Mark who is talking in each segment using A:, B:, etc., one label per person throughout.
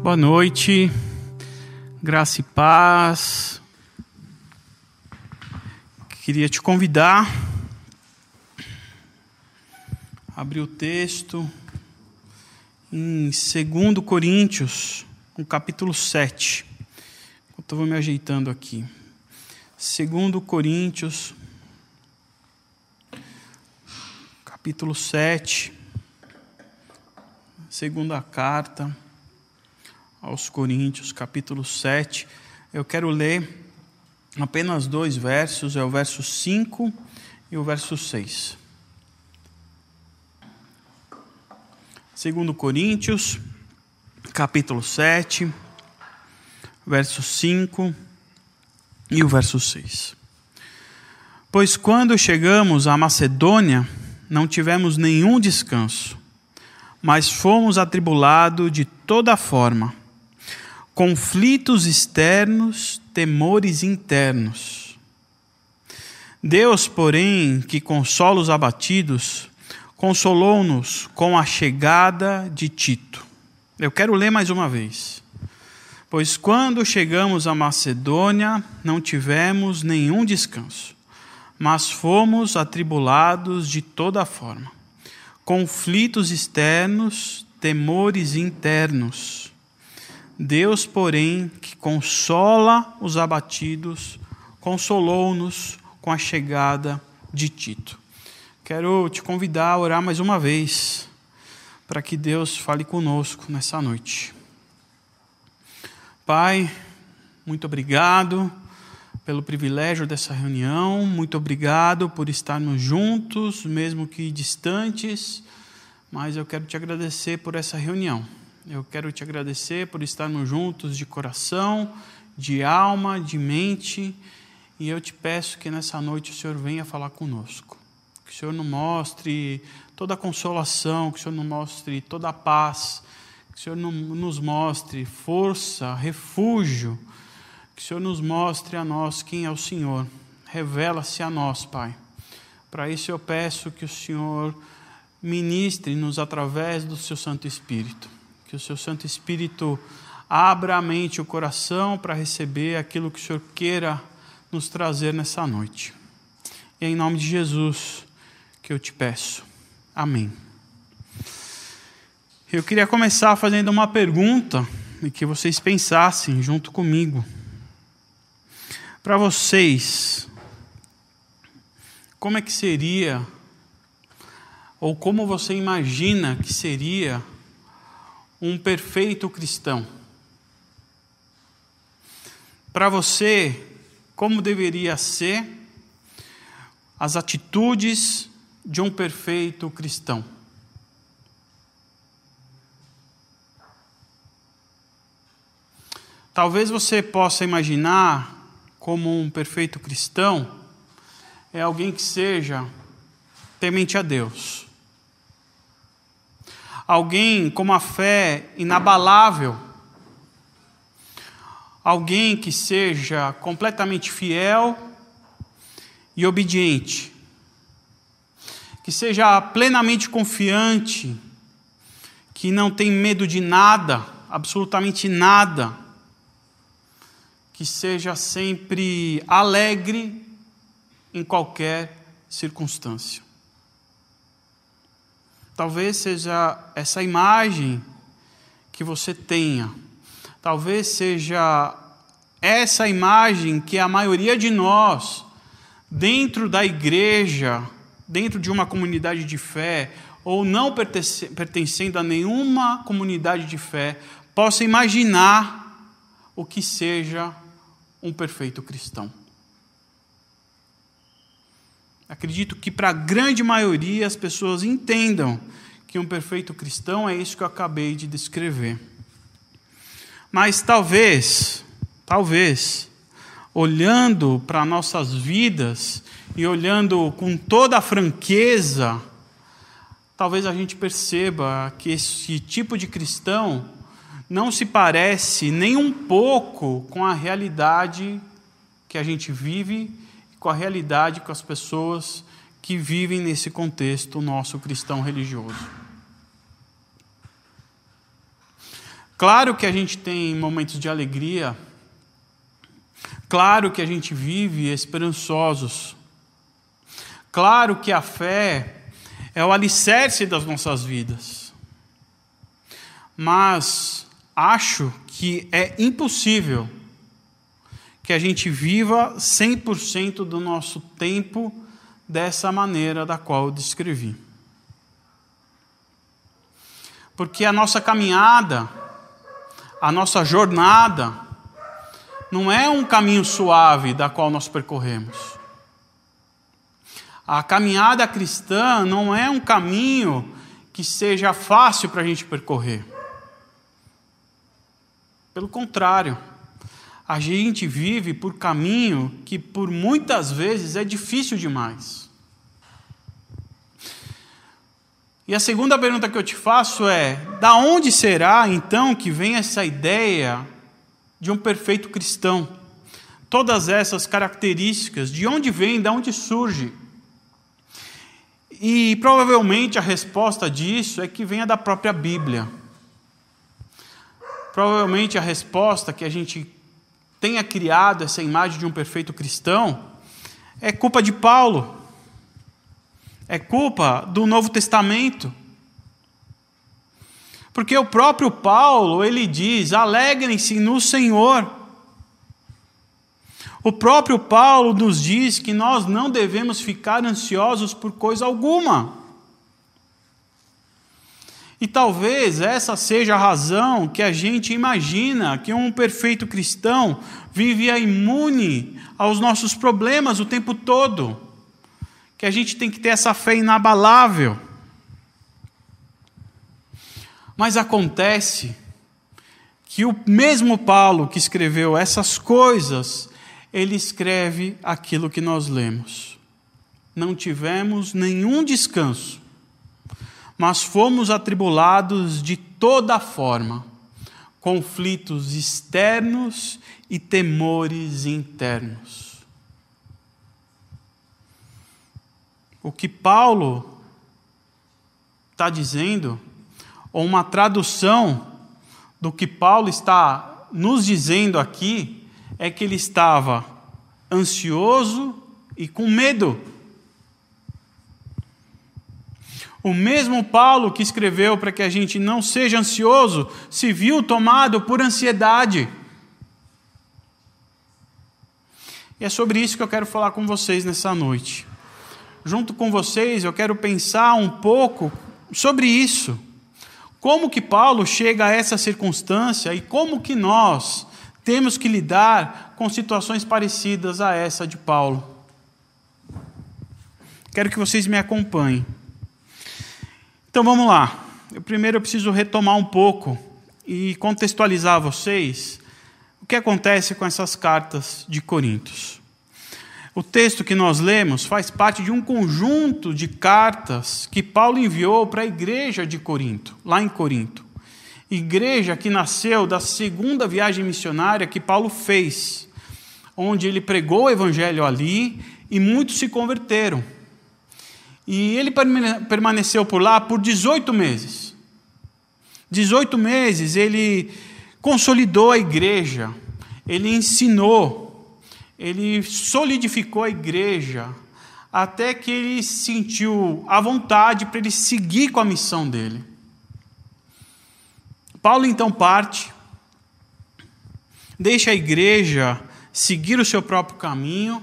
A: Boa noite, graça e paz. Queria te convidar abrir o texto em 2 Coríntios, no capítulo 7. Eu vou me ajeitando aqui. 2 Coríntios, capítulo 7, segunda carta aos Coríntios, capítulo 7. Eu quero ler apenas dois versos, é o verso 5 e o verso 6. Segundo Coríntios, capítulo 7, verso 5 e o verso 6. Pois quando chegamos à Macedônia, não tivemos nenhum descanso, mas fomos atribulados de toda forma conflitos externos, temores internos. Deus, porém, que consola os abatidos, consolou-nos com a chegada de Tito. Eu quero ler mais uma vez. Pois quando chegamos à Macedônia, não tivemos nenhum descanso, mas fomos atribulados de toda forma. Conflitos externos, temores internos Deus, porém, que consola os abatidos, consolou-nos com a chegada de Tito. Quero te convidar a orar mais uma vez, para que Deus fale conosco nessa noite. Pai, muito obrigado pelo privilégio dessa reunião, muito obrigado por estarmos juntos, mesmo que distantes, mas eu quero te agradecer por essa reunião. Eu quero te agradecer por estarmos juntos de coração, de alma, de mente, e eu te peço que nessa noite o Senhor venha falar conosco. Que o Senhor nos mostre toda a consolação, que o Senhor nos mostre toda a paz, que o Senhor nos mostre força, refúgio, que o Senhor nos mostre a nós quem é o Senhor. Revela-se a nós, Pai. Para isso eu peço que o Senhor ministre-nos através do seu Santo Espírito que o seu Santo Espírito abra a mente e o coração para receber aquilo que o Senhor queira nos trazer nessa noite. E é em nome de Jesus que eu te peço. Amém. Eu queria começar fazendo uma pergunta e que vocês pensassem junto comigo. Para vocês, como é que seria, ou como você imagina que seria um perfeito cristão. Para você, como deveria ser as atitudes de um perfeito cristão? Talvez você possa imaginar como um perfeito cristão é alguém que seja temente a Deus alguém com uma fé inabalável, alguém que seja completamente fiel e obediente, que seja plenamente confiante, que não tem medo de nada, absolutamente nada, que seja sempre alegre em qualquer circunstância. Talvez seja essa imagem que você tenha. Talvez seja essa imagem que a maioria de nós, dentro da igreja, dentro de uma comunidade de fé, ou não pertencendo a nenhuma comunidade de fé, possa imaginar o que seja um perfeito cristão. Acredito que para a grande maioria as pessoas entendam que um perfeito cristão é isso que eu acabei de descrever. Mas talvez, talvez, olhando para nossas vidas e olhando com toda a franqueza, talvez a gente perceba que esse tipo de cristão não se parece nem um pouco com a realidade que a gente vive com a realidade, com as pessoas que vivem nesse contexto nosso cristão religioso. Claro que a gente tem momentos de alegria, claro que a gente vive esperançosos, claro que a fé é o alicerce das nossas vidas, mas acho que é impossível que a gente viva 100% do nosso tempo dessa maneira da qual eu descrevi. Porque a nossa caminhada, a nossa jornada, não é um caminho suave da qual nós percorremos. A caminhada cristã não é um caminho que seja fácil para a gente percorrer. Pelo contrário, a gente vive por caminho que por muitas vezes é difícil demais. E a segunda pergunta que eu te faço é: da onde será então que vem essa ideia de um perfeito cristão? Todas essas características, de onde vem, de onde surge? E provavelmente a resposta disso é que venha da própria Bíblia. Provavelmente a resposta que a gente tenha criado essa imagem de um perfeito cristão é culpa de Paulo é culpa do Novo Testamento. Porque o próprio Paulo, ele diz: alegrem-se no Senhor. O próprio Paulo nos diz que nós não devemos ficar ansiosos por coisa alguma. E talvez essa seja a razão que a gente imagina que um perfeito cristão vive imune aos nossos problemas o tempo todo que a gente tem que ter essa fé inabalável. Mas acontece que o mesmo Paulo que escreveu essas coisas, ele escreve aquilo que nós lemos. Não tivemos nenhum descanso, mas fomos atribulados de toda forma, conflitos externos e temores internos. o que Paulo está dizendo, ou uma tradução do que Paulo está nos dizendo aqui, é que ele estava ansioso e com medo. O mesmo Paulo que escreveu para que a gente não seja ansioso, se viu tomado por ansiedade. E é sobre isso que eu quero falar com vocês nessa noite junto com vocês, eu quero pensar um pouco sobre isso. Como que Paulo chega a essa circunstância e como que nós temos que lidar com situações parecidas a essa de Paulo. Quero que vocês me acompanhem. Então vamos lá. Eu primeiro eu preciso retomar um pouco e contextualizar vocês o que acontece com essas cartas de Coríntios. O texto que nós lemos faz parte de um conjunto de cartas que Paulo enviou para a igreja de Corinto, lá em Corinto. Igreja que nasceu da segunda viagem missionária que Paulo fez, onde ele pregou o evangelho ali e muitos se converteram. E ele permaneceu por lá por 18 meses. 18 meses ele consolidou a igreja, ele ensinou, ele solidificou a igreja até que ele sentiu a vontade para ele seguir com a missão dele. Paulo então parte, deixa a igreja seguir o seu próprio caminho,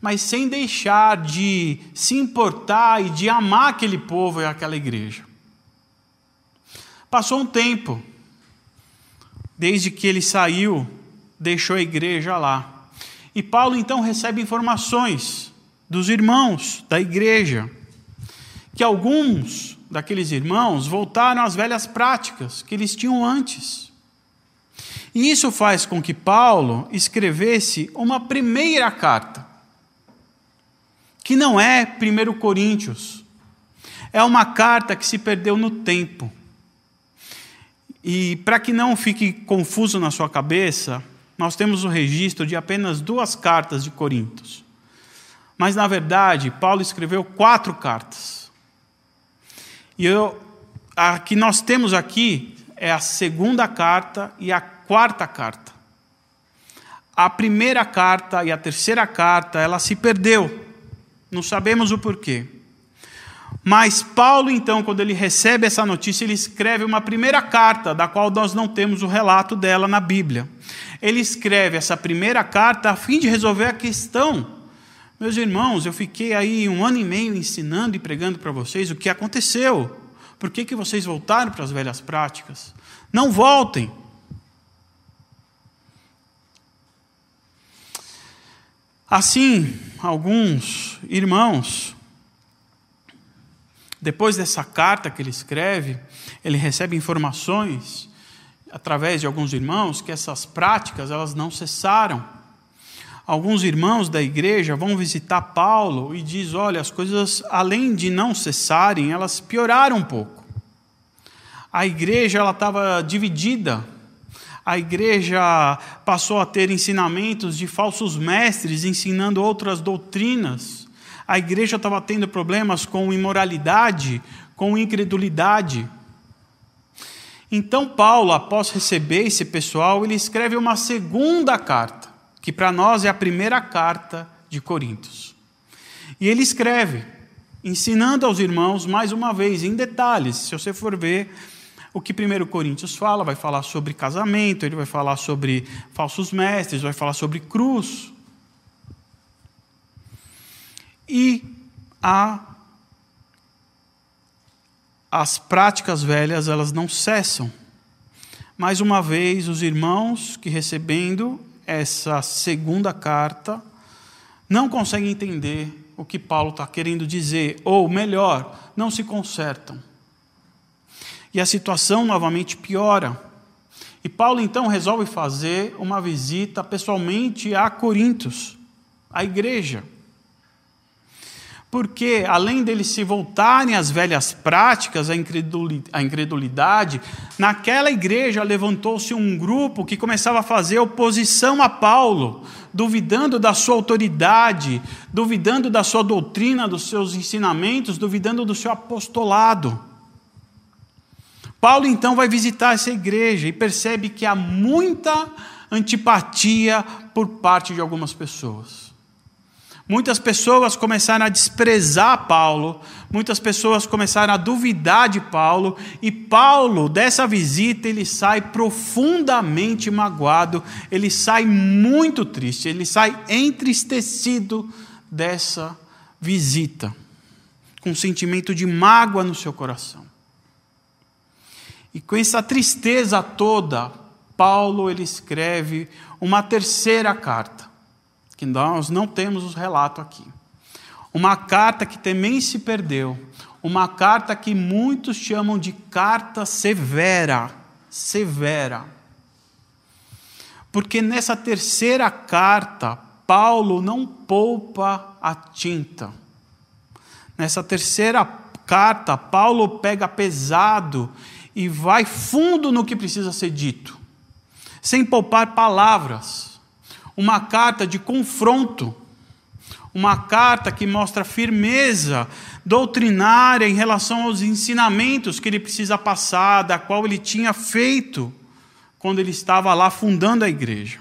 A: mas sem deixar de se importar e de amar aquele povo e aquela igreja. Passou um tempo, desde que ele saiu, deixou a igreja lá. E Paulo então recebe informações dos irmãos da igreja, que alguns daqueles irmãos voltaram às velhas práticas que eles tinham antes. E isso faz com que Paulo escrevesse uma primeira carta, que não é 1 Coríntios, é uma carta que se perdeu no tempo. E para que não fique confuso na sua cabeça, nós temos o registro de apenas duas cartas de Coríntios. Mas, na verdade, Paulo escreveu quatro cartas. E eu, a que nós temos aqui é a segunda carta e a quarta carta. A primeira carta e a terceira carta, ela se perdeu. Não sabemos o porquê. Mas Paulo, então, quando ele recebe essa notícia, ele escreve uma primeira carta, da qual nós não temos o relato dela na Bíblia. Ele escreve essa primeira carta a fim de resolver a questão. Meus irmãos, eu fiquei aí um ano e meio ensinando e pregando para vocês o que aconteceu. Por que, que vocês voltaram para as velhas práticas? Não voltem. Assim, alguns irmãos, depois dessa carta que ele escreve, ele recebe informações através de alguns irmãos que essas práticas elas não cessaram. Alguns irmãos da igreja vão visitar Paulo e diz: "Olha, as coisas além de não cessarem, elas pioraram um pouco". A igreja ela estava dividida. A igreja passou a ter ensinamentos de falsos mestres ensinando outras doutrinas. A igreja estava tendo problemas com imoralidade, com incredulidade. Então, Paulo, após receber esse pessoal, ele escreve uma segunda carta, que para nós é a primeira carta de Coríntios. E ele escreve, ensinando aos irmãos, mais uma vez, em detalhes, se você for ver o que 1 Coríntios fala, vai falar sobre casamento, ele vai falar sobre falsos mestres, vai falar sobre cruz. E a as práticas velhas elas não cessam. Mais uma vez, os irmãos que recebendo essa segunda carta não conseguem entender o que Paulo está querendo dizer, ou melhor, não se consertam. E a situação novamente piora. E Paulo então resolve fazer uma visita pessoalmente a Corintos, a igreja porque além deles se voltarem às velhas práticas, à incredulidade, naquela igreja levantou-se um grupo que começava a fazer oposição a Paulo, duvidando da sua autoridade, duvidando da sua doutrina, dos seus ensinamentos, duvidando do seu apostolado. Paulo então vai visitar essa igreja e percebe que há muita antipatia por parte de algumas pessoas. Muitas pessoas começaram a desprezar Paulo, muitas pessoas começaram a duvidar de Paulo, e Paulo, dessa visita, ele sai profundamente magoado, ele sai muito triste, ele sai entristecido dessa visita, com um sentimento de mágoa no seu coração. E com essa tristeza toda, Paulo ele escreve uma terceira carta que nós não temos os relatos aqui. Uma carta que também se perdeu, uma carta que muitos chamam de carta severa, severa. Porque nessa terceira carta, Paulo não poupa a tinta. Nessa terceira carta, Paulo pega pesado e vai fundo no que precisa ser dito, sem poupar palavras uma carta de confronto, uma carta que mostra firmeza doutrinária em relação aos ensinamentos que ele precisa passar, da qual ele tinha feito quando ele estava lá fundando a igreja.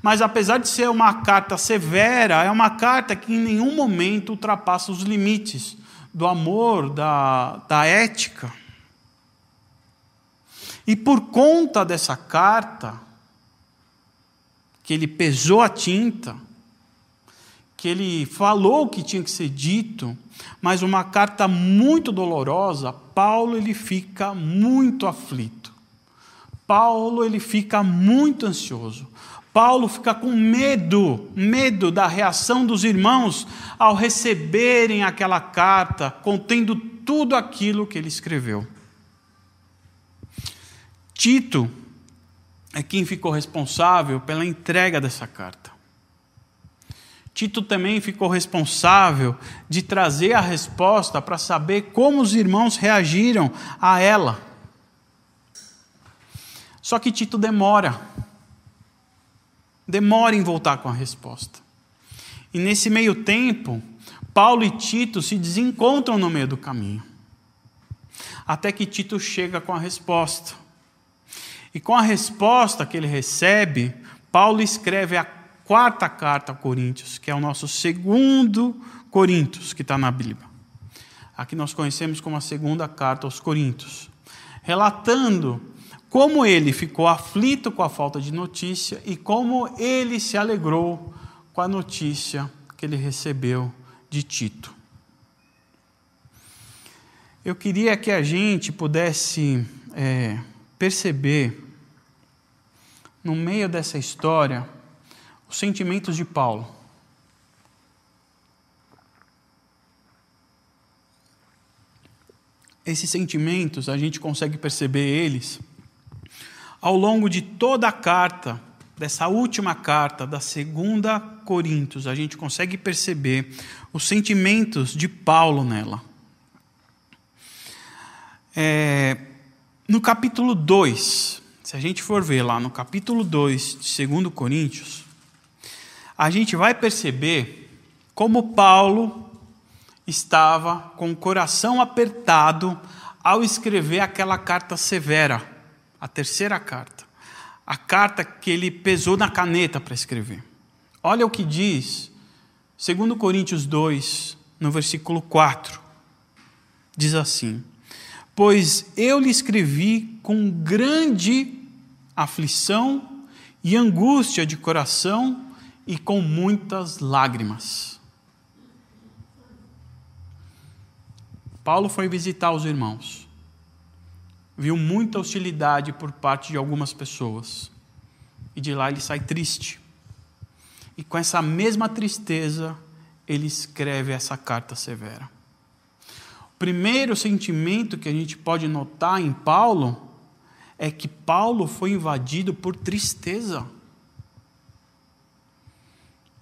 A: Mas apesar de ser uma carta severa, é uma carta que em nenhum momento ultrapassa os limites do amor, da, da ética. E por conta dessa carta, que ele pesou a tinta, que ele falou o que tinha que ser dito, mas uma carta muito dolorosa, Paulo ele fica muito aflito. Paulo ele fica muito ansioso. Paulo fica com medo, medo da reação dos irmãos ao receberem aquela carta contendo tudo aquilo que ele escreveu. Tito é quem ficou responsável pela entrega dessa carta. Tito também ficou responsável de trazer a resposta para saber como os irmãos reagiram a ela. Só que Tito demora. Demora em voltar com a resposta. E nesse meio tempo, Paulo e Tito se desencontram no meio do caminho. Até que Tito chega com a resposta. E com a resposta que ele recebe, Paulo escreve a quarta carta a Coríntios, que é o nosso segundo Coríntios, que está na Bíblia. Aqui nós conhecemos como a segunda carta aos Coríntios, relatando como ele ficou aflito com a falta de notícia e como ele se alegrou com a notícia que ele recebeu de Tito. Eu queria que a gente pudesse é, perceber, no meio dessa história, os sentimentos de Paulo. Esses sentimentos, a gente consegue perceber eles ao longo de toda a carta, dessa última carta, da segunda Coríntios, a gente consegue perceber os sentimentos de Paulo nela. É, no capítulo 2, se a gente for ver lá no capítulo 2 de 2 Coríntios, a gente vai perceber como Paulo estava com o coração apertado ao escrever aquela carta severa, a terceira carta, a carta que ele pesou na caneta para escrever. Olha o que diz 2 Coríntios 2, no versículo 4. Diz assim: Pois eu lhe escrevi com grande aflição e angústia de coração e com muitas lágrimas. Paulo foi visitar os irmãos. Viu muita hostilidade por parte de algumas pessoas. E de lá ele sai triste. E com essa mesma tristeza, ele escreve essa carta severa. Primeiro sentimento que a gente pode notar em Paulo é que Paulo foi invadido por tristeza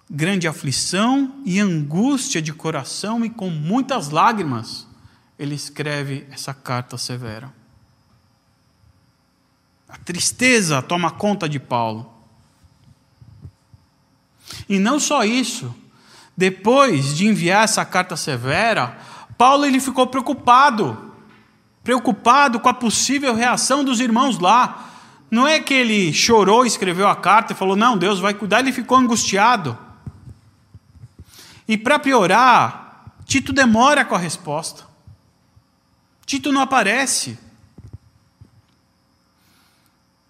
A: grande aflição e angústia de coração e com muitas lágrimas, ele escreve essa carta severa. A tristeza toma conta de Paulo. E não só isso, depois de enviar essa carta severa, Paulo ele ficou preocupado, preocupado com a possível reação dos irmãos lá. Não é que ele chorou, escreveu a carta e falou: "Não, Deus vai cuidar", ele ficou angustiado. E para piorar, Tito demora com a resposta. Tito não aparece.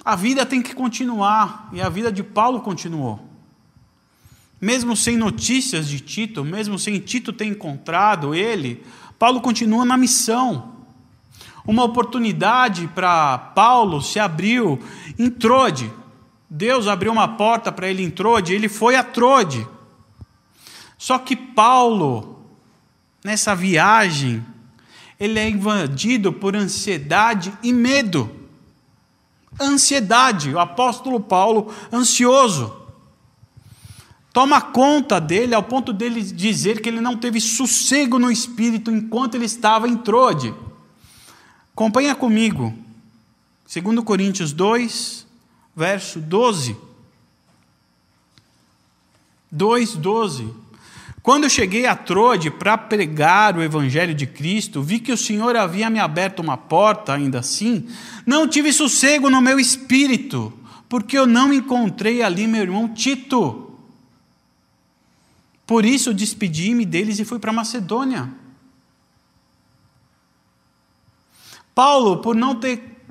A: A vida tem que continuar, e a vida de Paulo continuou. Mesmo sem notícias de Tito, mesmo sem Tito ter encontrado ele, Paulo continua na missão. Uma oportunidade para Paulo se abriu em Trode. Deus abriu uma porta para ele em Trode, ele foi a Trode. Só que Paulo, nessa viagem, ele é invadido por ansiedade e medo. Ansiedade, o apóstolo Paulo, ansioso. Toma conta dele ao ponto dele dizer que ele não teve sossego no espírito enquanto ele estava em Trode. Acompanha comigo. 2 Coríntios 2, verso 12. 2, 12. Quando cheguei a Trode para pregar o Evangelho de Cristo, vi que o Senhor havia me aberto uma porta, ainda assim, não tive sossego no meu espírito, porque eu não encontrei ali meu irmão Tito. Por isso despedi-me deles e fui para Macedônia. Paulo, por não ter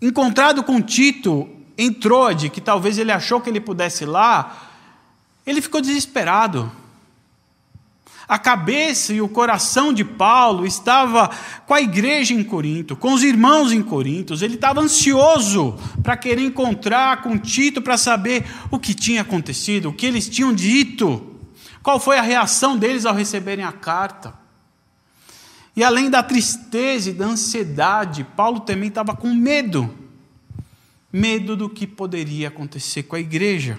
A: encontrado com Tito em Trode, que talvez ele achou que ele pudesse ir lá, ele ficou desesperado. A cabeça e o coração de Paulo estava com a igreja em Corinto, com os irmãos em Corinto. Ele estava ansioso para querer encontrar com Tito para saber o que tinha acontecido, o que eles tinham dito, qual foi a reação deles ao receberem a carta. E além da tristeza e da ansiedade, Paulo também estava com medo medo do que poderia acontecer com a igreja.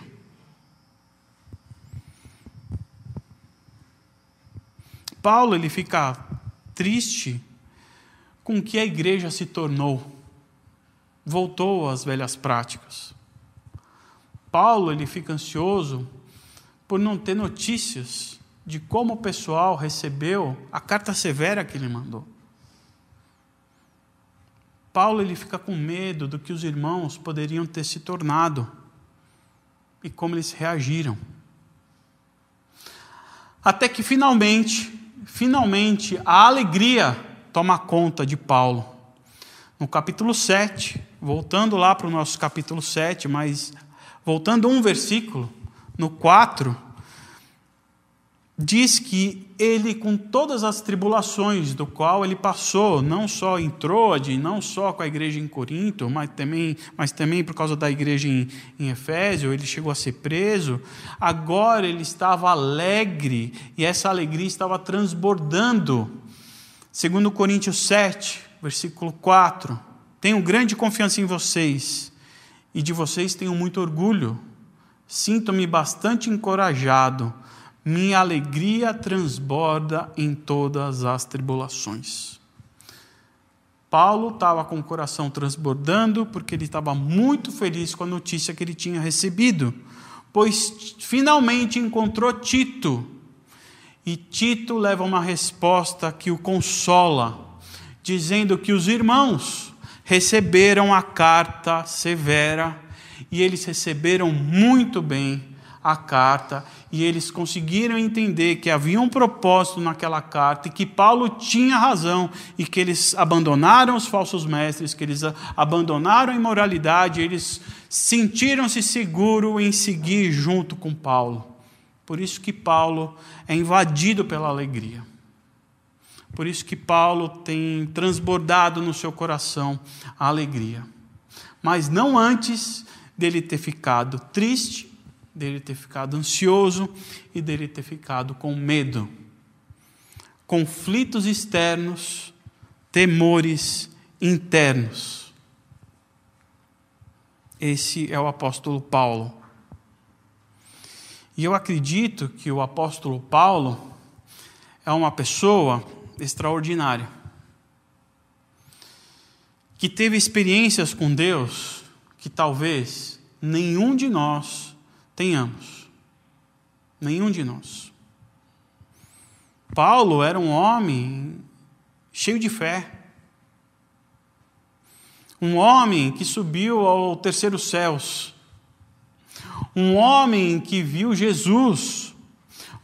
A: Paulo ele fica triste com que a igreja se tornou. Voltou às velhas práticas. Paulo ele fica ansioso por não ter notícias de como o pessoal recebeu a carta severa que ele mandou. Paulo ele fica com medo do que os irmãos poderiam ter se tornado e como eles reagiram. Até que finalmente, finalmente, a alegria toma conta de Paulo. No capítulo 7, voltando lá para o nosso capítulo 7, mas voltando um versículo, no 4, diz que ele, com todas as tribulações do qual ele passou, não só em Troade, não só com a igreja em Corinto, mas também, mas também por causa da igreja em, em Efésio, ele chegou a ser preso, agora ele estava alegre e essa alegria estava transbordando. Segundo Coríntios 7, versículo 4, tenho grande confiança em vocês e de vocês tenho muito orgulho. Sinto-me bastante encorajado minha alegria transborda em todas as tribulações. Paulo estava com o coração transbordando porque ele estava muito feliz com a notícia que ele tinha recebido, pois finalmente encontrou Tito. E Tito leva uma resposta que o consola, dizendo que os irmãos receberam a carta severa e eles receberam muito bem a carta e eles conseguiram entender que havia um propósito naquela carta e que Paulo tinha razão e que eles abandonaram os falsos mestres, que eles abandonaram a imoralidade, eles sentiram-se seguros em seguir junto com Paulo. Por isso que Paulo é invadido pela alegria. Por isso que Paulo tem transbordado no seu coração a alegria. Mas não antes dele ter ficado triste dele ter ficado ansioso e dele ter ficado com medo. Conflitos externos, temores internos. Esse é o apóstolo Paulo. E eu acredito que o apóstolo Paulo é uma pessoa extraordinária, que teve experiências com Deus que talvez nenhum de nós tenhamos. Nenhum de nós. Paulo era um homem cheio de fé. Um homem que subiu ao terceiro céus. Um homem que viu Jesus.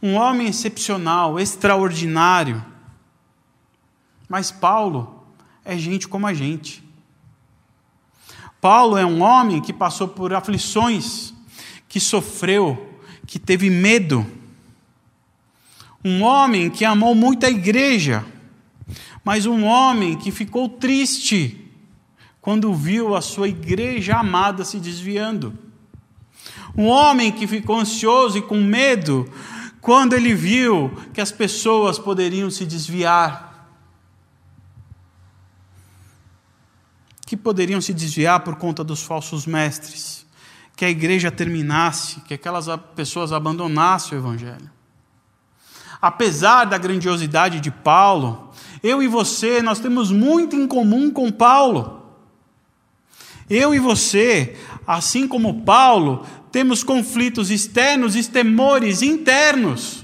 A: Um homem excepcional, extraordinário. Mas Paulo é gente como a gente. Paulo é um homem que passou por aflições, que sofreu, que teve medo. Um homem que amou muito a igreja, mas um homem que ficou triste quando viu a sua igreja amada se desviando. Um homem que ficou ansioso e com medo quando ele viu que as pessoas poderiam se desviar. Que poderiam se desviar por conta dos falsos mestres que a igreja terminasse, que aquelas pessoas abandonassem o Evangelho. Apesar da grandiosidade de Paulo, eu e você, nós temos muito em comum com Paulo. Eu e você, assim como Paulo, temos conflitos externos e temores internos.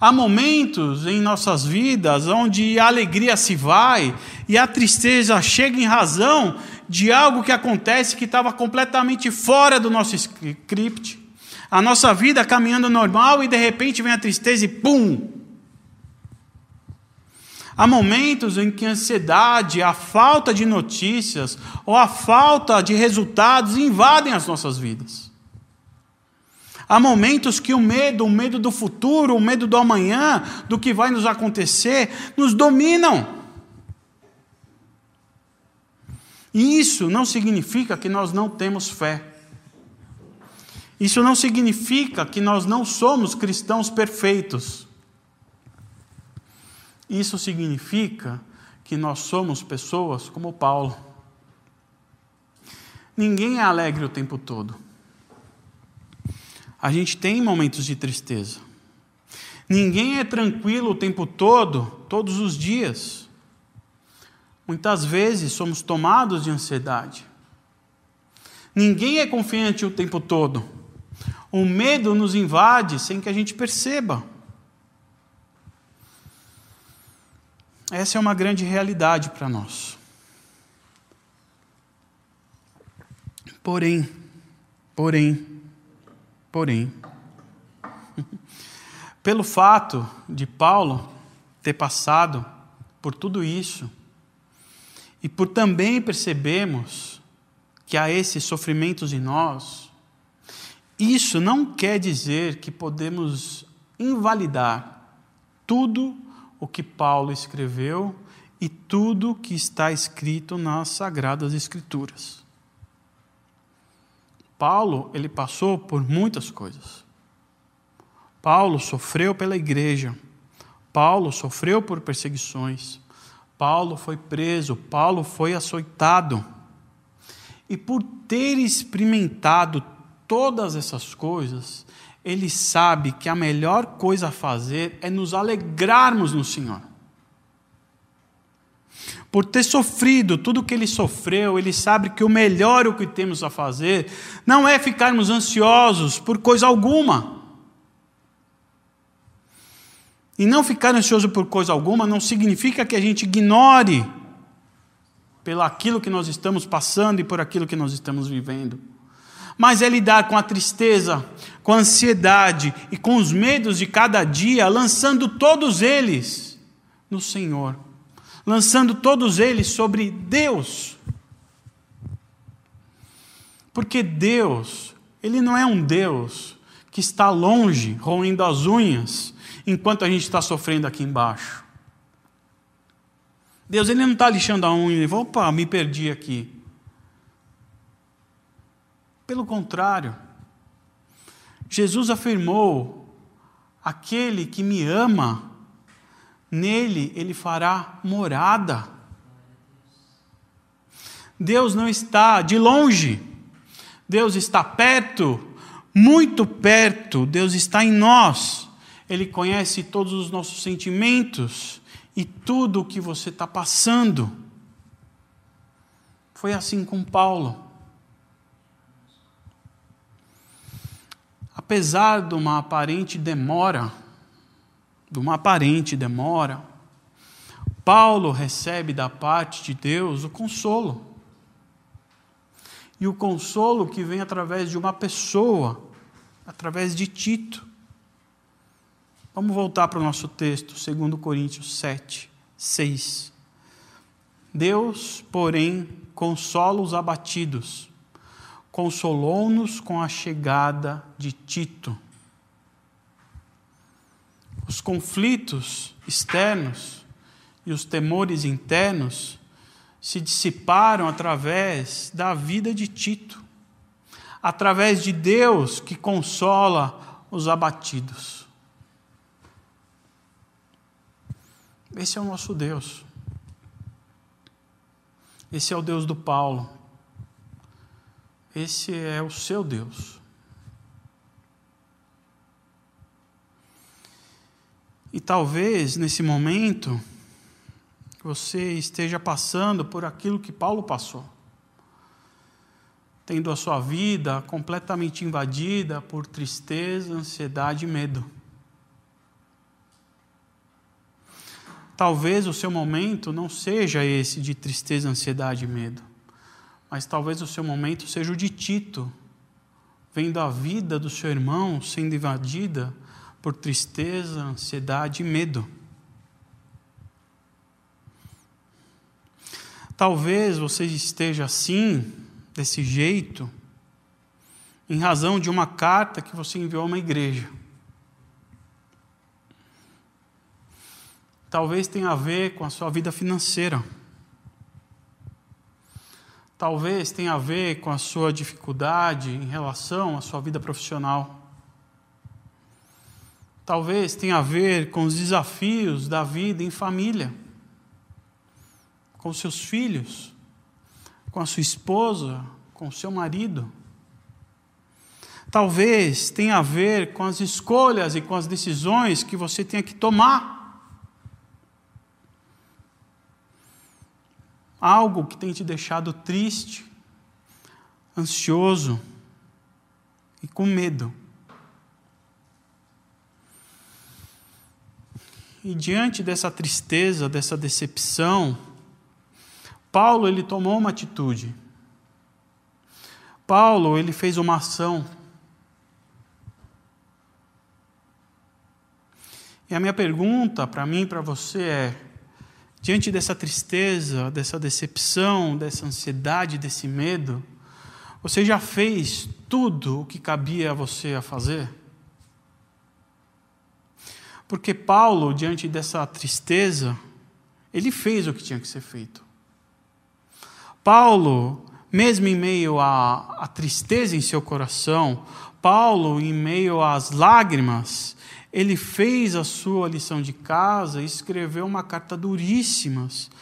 A: Há momentos em nossas vidas onde a alegria se vai e a tristeza chega em razão de algo que acontece que estava completamente fora do nosso script. A nossa vida caminhando normal e de repente vem a tristeza e pum! Há momentos em que a ansiedade, a falta de notícias ou a falta de resultados invadem as nossas vidas. Há momentos que o medo, o medo do futuro, o medo do amanhã, do que vai nos acontecer, nos dominam. E isso não significa que nós não temos fé. Isso não significa que nós não somos cristãos perfeitos. Isso significa que nós somos pessoas como Paulo. Ninguém é alegre o tempo todo. A gente tem momentos de tristeza. Ninguém é tranquilo o tempo todo, todos os dias. Muitas vezes somos tomados de ansiedade. Ninguém é confiante o tempo todo. O medo nos invade sem que a gente perceba. Essa é uma grande realidade para nós. Porém, porém, porém, pelo fato de Paulo ter passado por tudo isso, e por também percebemos que há esses sofrimentos em nós, isso não quer dizer que podemos invalidar tudo o que Paulo escreveu e tudo que está escrito nas sagradas escrituras. Paulo, ele passou por muitas coisas. Paulo sofreu pela igreja. Paulo sofreu por perseguições. Paulo foi preso, Paulo foi açoitado. E por ter experimentado todas essas coisas, ele sabe que a melhor coisa a fazer é nos alegrarmos no Senhor. Por ter sofrido tudo o que ele sofreu, ele sabe que o melhor o que temos a fazer não é ficarmos ansiosos por coisa alguma. E não ficar ansioso por coisa alguma não significa que a gente ignore pelo aquilo que nós estamos passando e por aquilo que nós estamos vivendo. Mas é lidar com a tristeza, com a ansiedade e com os medos de cada dia, lançando todos eles no Senhor, lançando todos eles sobre Deus. Porque Deus, Ele não é um Deus que está longe, roendo as unhas, enquanto a gente está sofrendo aqui embaixo. Deus ele não está lixando a unha, ele opa, me perdi aqui. Pelo contrário, Jesus afirmou: aquele que me ama, nele ele fará morada. Deus não está de longe, Deus está perto, muito perto, Deus está em nós. Ele conhece todos os nossos sentimentos e tudo o que você está passando. Foi assim com Paulo. Apesar de uma aparente demora, de uma aparente demora, Paulo recebe da parte de Deus o consolo. E o consolo que vem através de uma pessoa, através de Tito. Vamos voltar para o nosso texto, 2 Coríntios 7, 6. Deus, porém, consola os abatidos, consolou-nos com a chegada de Tito. Os conflitos externos e os temores internos se dissiparam através da vida de Tito, através de Deus que consola os abatidos. Esse é o nosso Deus. Esse é o Deus do Paulo. Esse é o seu Deus. E talvez nesse momento você esteja passando por aquilo que Paulo passou, tendo a sua vida completamente invadida por tristeza, ansiedade e medo. Talvez o seu momento não seja esse de tristeza, ansiedade e medo, mas talvez o seu momento seja o de Tito, vendo a vida do seu irmão sendo invadida por tristeza, ansiedade e medo. Talvez você esteja assim, desse jeito, em razão de uma carta que você enviou a uma igreja. talvez tenha a ver com a sua vida financeira. Talvez tenha a ver com a sua dificuldade em relação à sua vida profissional. Talvez tenha a ver com os desafios da vida em família, com seus filhos, com a sua esposa, com o seu marido. Talvez tenha a ver com as escolhas e com as decisões que você tenha que tomar. algo que tem te deixado triste, ansioso e com medo. E diante dessa tristeza, dessa decepção, Paulo ele tomou uma atitude. Paulo ele fez uma ação. E a minha pergunta para mim e para você é: diante dessa tristeza, dessa decepção, dessa ansiedade, desse medo, você já fez tudo o que cabia a você a fazer? Porque Paulo, diante dessa tristeza, ele fez o que tinha que ser feito. Paulo, mesmo em meio à, à tristeza em seu coração, Paulo, em meio às lágrimas, ele fez a sua lição de casa e escreveu uma carta duríssimas,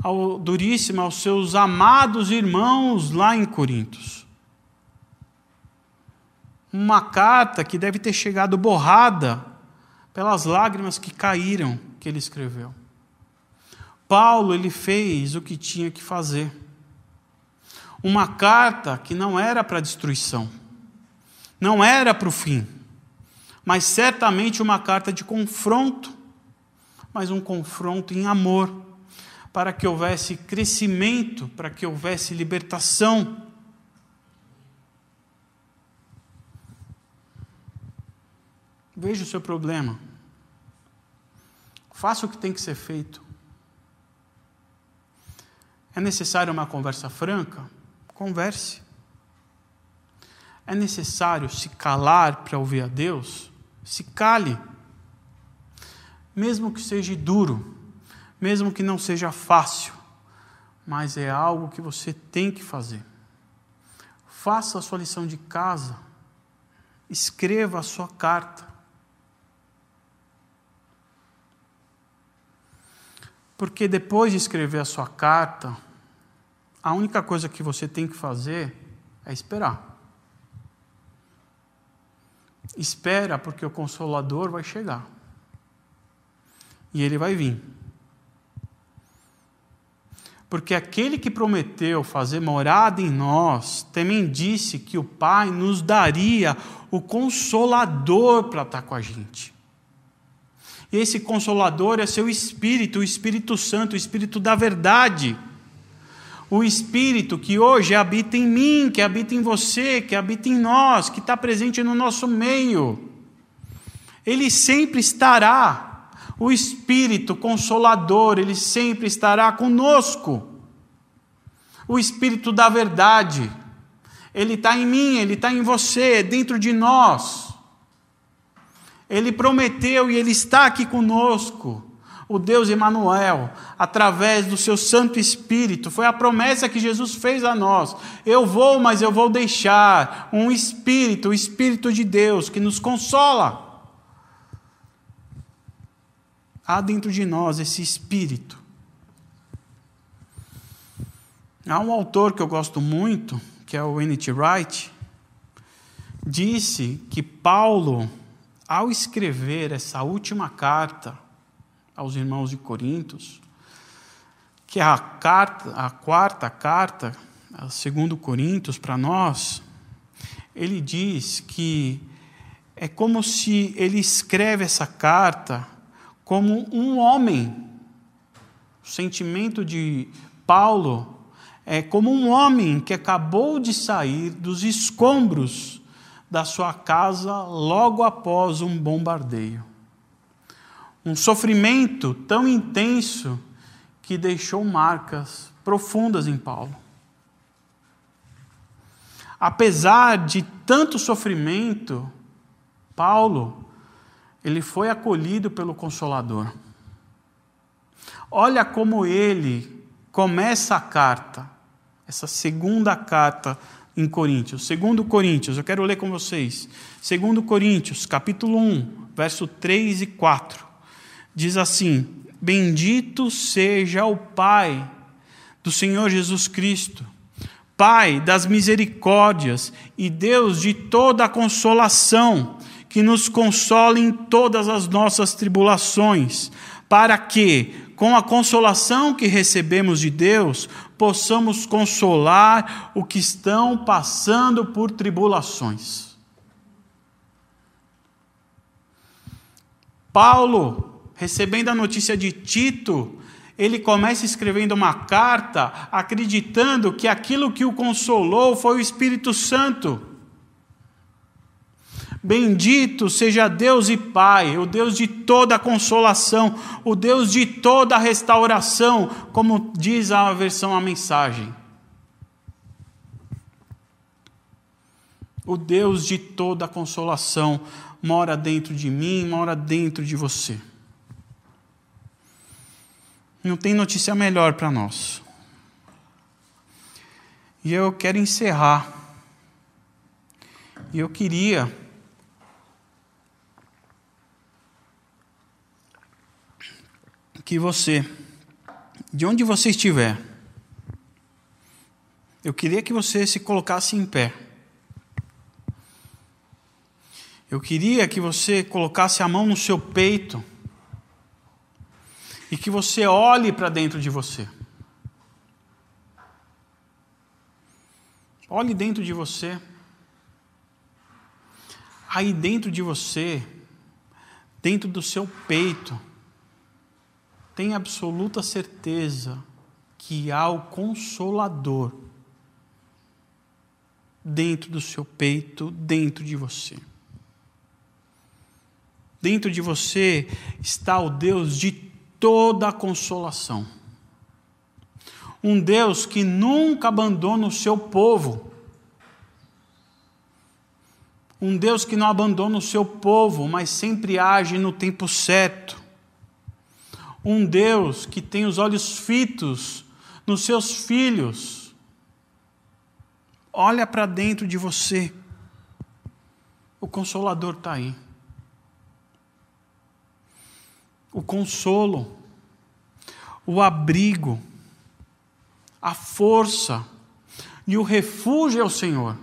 A: ao, duríssima aos seus amados irmãos lá em Corintos. Uma carta que deve ter chegado borrada pelas lágrimas que caíram que ele escreveu. Paulo ele fez o que tinha que fazer. Uma carta que não era para destruição, não era para o fim, mas certamente uma carta de confronto, mas um confronto em amor, para que houvesse crescimento, para que houvesse libertação. Veja o seu problema. Faça o que tem que ser feito. É necessário uma conversa franca? Converse. É necessário se calar para ouvir a Deus? Se cale. Mesmo que seja duro, mesmo que não seja fácil, mas é algo que você tem que fazer. Faça a sua lição de casa, escreva a sua carta. Porque depois de escrever a sua carta, a única coisa que você tem que fazer é esperar. Espera, porque o Consolador vai chegar. E ele vai vir. Porque aquele que prometeu fazer morada em nós, também disse que o Pai nos daria o Consolador para estar com a gente. E esse Consolador é seu Espírito, o Espírito Santo, o Espírito da verdade o Espírito que hoje habita em mim, que habita em você, que habita em nós, que está presente no nosso meio. Ele sempre estará, o Espírito Consolador, ele sempre estará conosco. O Espírito da verdade, ele está em mim, ele está em você, dentro de nós. Ele prometeu e ele está aqui conosco o Deus Emanuel, através do seu Santo Espírito. Foi a promessa que Jesus fez a nós. Eu vou, mas eu vou deixar um espírito, o espírito de Deus que nos consola. Há dentro de nós esse espírito. Há um autor que eu gosto muito, que é o N.T. Wright, disse que Paulo, ao escrever essa última carta, aos irmãos de Corintos, que é a, carta, a quarta carta, segundo Coríntios, para nós, ele diz que é como se ele escreve essa carta como um homem. O sentimento de Paulo é como um homem que acabou de sair dos escombros da sua casa logo após um bombardeio um sofrimento tão intenso que deixou marcas profundas em Paulo. Apesar de tanto sofrimento, Paulo, ele foi acolhido pelo Consolador. Olha como ele começa a carta, essa segunda carta em Coríntios. Segundo Coríntios, eu quero ler com vocês. Segundo Coríntios, capítulo 1, verso 3 e 4 diz assim: Bendito seja o Pai do Senhor Jesus Cristo, Pai das misericórdias e Deus de toda a consolação, que nos consola em todas as nossas tribulações, para que, com a consolação que recebemos de Deus, possamos consolar o que estão passando por tribulações. Paulo recebendo a notícia de Tito, ele começa escrevendo uma carta acreditando que aquilo que o consolou foi o Espírito Santo. Bendito seja Deus e Pai, o Deus de toda consolação, o Deus de toda restauração, como diz a versão a mensagem. O Deus de toda consolação mora dentro de mim, mora dentro de você. Não tem notícia melhor para nós. E eu quero encerrar. E eu queria que você, de onde você estiver, eu queria que você se colocasse em pé. Eu queria que você colocasse a mão no seu peito e que você olhe para dentro de você. Olhe dentro de você. Aí dentro de você, dentro do seu peito, tem absoluta certeza que há o Consolador dentro do seu peito, dentro de você. Dentro de você está o Deus de toda a consolação. Um Deus que nunca abandona o seu povo. Um Deus que não abandona o seu povo, mas sempre age no tempo certo um Deus que tem os olhos fitos nos seus filhos. Olha para dentro de você. O Consolador está aí. O consolo, o abrigo, a força e o refúgio é o Senhor.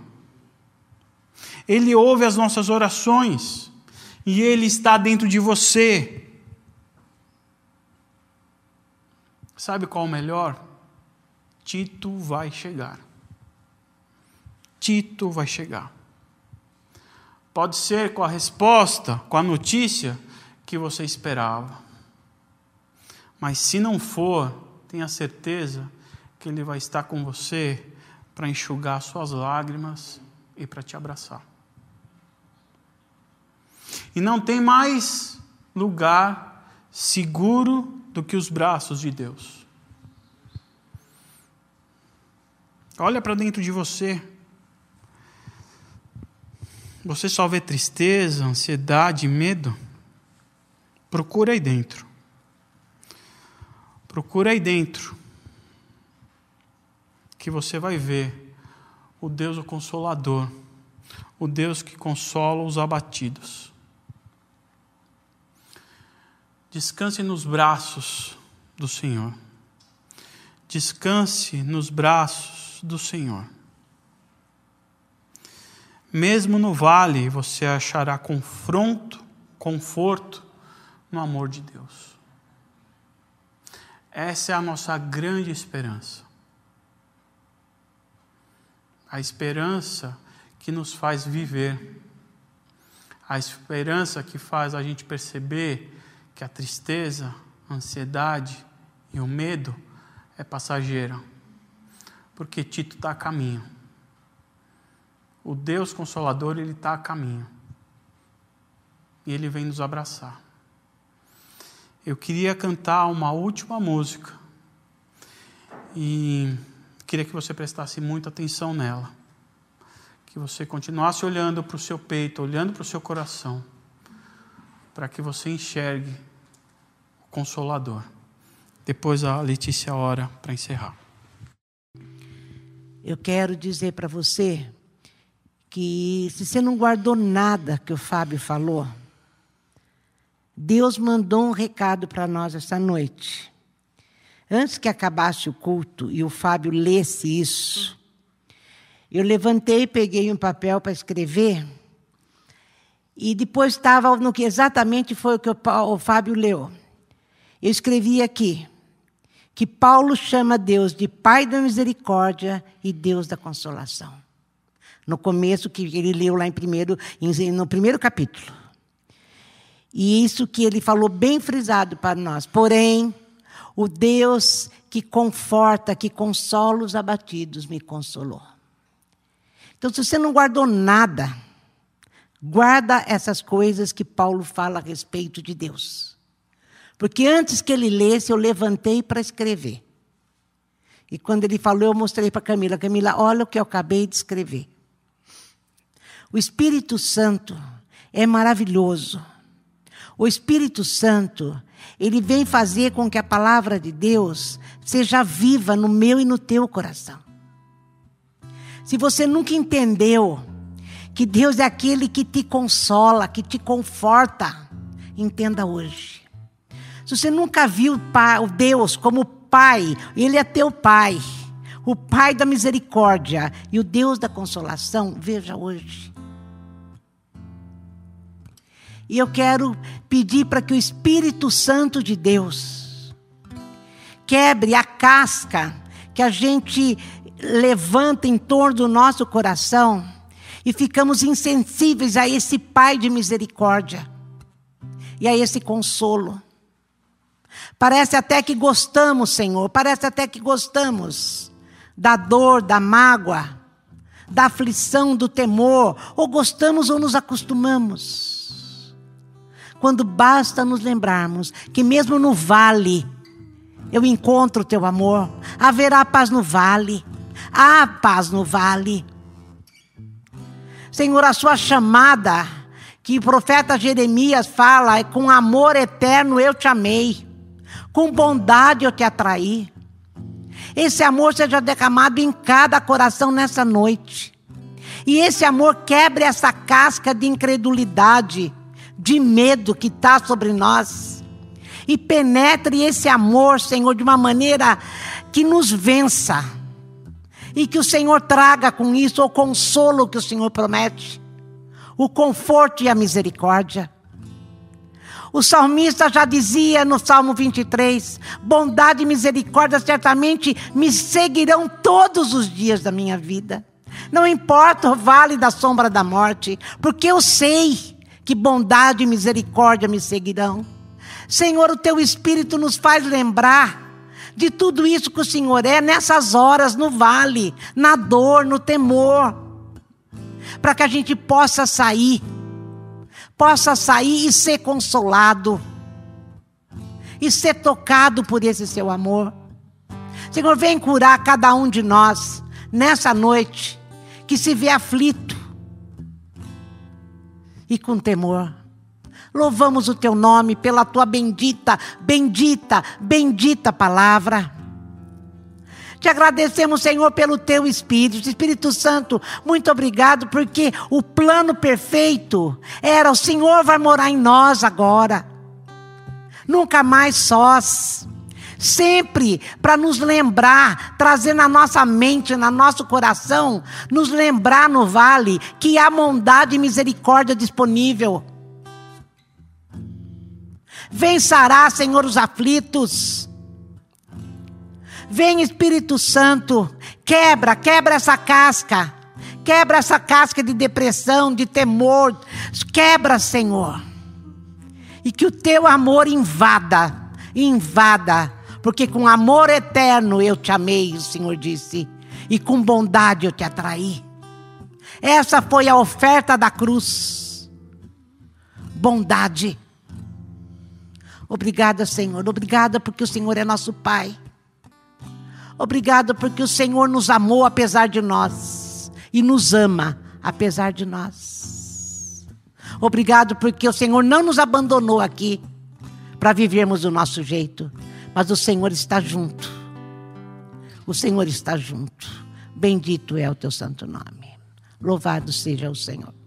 A: Ele ouve as nossas orações e Ele está dentro de você. Sabe qual o melhor? Tito vai chegar. Tito vai chegar. Pode ser com a resposta, com a notícia que você esperava. Mas se não for, tenha certeza que Ele vai estar com você para enxugar suas lágrimas e para te abraçar. E não tem mais lugar seguro do que os braços de Deus. Olha para dentro de você. Você só vê tristeza, ansiedade, medo? Procura aí dentro. Procura aí dentro. Que você vai ver o Deus o Consolador, o Deus que consola os abatidos. Descanse nos braços do Senhor. Descanse nos braços do Senhor. Mesmo no vale, você achará confronto, conforto no amor de Deus. Essa é a nossa grande esperança. A esperança que nos faz viver. A esperança que faz a gente perceber que a tristeza, a ansiedade e o medo é passageira, porque Tito está a caminho. O Deus Consolador, ele está a caminho. E ele vem nos abraçar. Eu queria cantar uma última música. E queria que você prestasse muita atenção nela. Que você continuasse olhando para o seu peito, olhando para o seu coração. Para que você enxergue Consolador. Depois a Letícia ora para encerrar.
B: Eu quero dizer para você que se você não guardou nada que o Fábio falou, Deus mandou um recado para nós essa noite. Antes que acabasse o culto e o Fábio lesse isso, eu levantei, peguei um papel para escrever, e depois estava no que exatamente foi o que o Fábio leu. Eu escrevi aqui que Paulo chama Deus de Pai da misericórdia e Deus da consolação. No começo que ele leu lá em primeiro, no primeiro capítulo. E isso que ele falou bem frisado para nós. Porém, o Deus que conforta, que consola os abatidos, me consolou. Então, se você não guardou nada, guarda essas coisas que Paulo fala a respeito de Deus. Porque antes que ele lesse, eu levantei para escrever. E quando ele falou, eu mostrei para Camila: Camila, olha o que eu acabei de escrever. O Espírito Santo é maravilhoso. O Espírito Santo, ele vem fazer com que a palavra de Deus seja viva no meu e no teu coração. Se você nunca entendeu que Deus é aquele que te consola, que te conforta, entenda hoje. Se você nunca viu o Deus como Pai, Ele é teu Pai, o Pai da misericórdia e o Deus da consolação, veja hoje. E eu quero pedir para que o Espírito Santo de Deus quebre a casca que a gente levanta em torno do nosso coração e ficamos insensíveis a esse Pai de misericórdia e a esse consolo. Parece até que gostamos, Senhor, parece até que gostamos da dor, da mágoa, da aflição, do temor, ou gostamos ou nos acostumamos. Quando basta nos lembrarmos que, mesmo no vale, eu encontro o teu amor, haverá paz no vale, há paz no vale. Senhor, a sua chamada, que o profeta Jeremias fala, é com amor eterno eu te amei, com bondade eu te atraí. Esse amor seja derramado em cada coração nessa noite. E esse amor quebre essa casca de incredulidade de medo que está sobre nós. E penetre esse amor, Senhor, de uma maneira que nos vença. E que o Senhor traga com isso o consolo que o Senhor promete, o conforto e a misericórdia. O salmista já dizia no Salmo 23: bondade e misericórdia certamente me seguirão todos os dias da minha vida. Não importa o vale da sombra da morte, porque eu sei que bondade e misericórdia me seguirão. Senhor, o teu Espírito nos faz lembrar de tudo isso que o Senhor é nessas horas, no vale, na dor, no temor, para que a gente possa sair, possa sair e ser consolado, e ser tocado por esse seu amor. Senhor, vem curar cada um de nós nessa noite que se vê aflito, e com temor. Louvamos o teu nome pela tua bendita, bendita, bendita palavra. Te agradecemos, Senhor, pelo teu Espírito. Espírito Santo, muito obrigado, porque o plano perfeito era: o Senhor vai morar em nós agora. Nunca mais sós sempre para nos lembrar, trazer na nossa mente, no nosso coração, nos lembrar no vale que há bondade e misericórdia disponível. Sarar, Senhor, os aflitos. Vem Espírito Santo, quebra, quebra essa casca. Quebra essa casca de depressão, de temor. Quebra, Senhor. E que o teu amor invada, invada porque com amor eterno eu te amei, o Senhor disse, e com bondade eu te atraí. Essa foi a oferta da cruz. Bondade. Obrigada, Senhor. Obrigada porque o Senhor é nosso Pai. Obrigada porque o Senhor nos amou apesar de nós e nos ama apesar de nós. Obrigado porque o Senhor não nos abandonou aqui para vivermos do nosso jeito mas o Senhor está junto. O Senhor está junto. Bendito é o teu santo nome. Louvado seja o Senhor.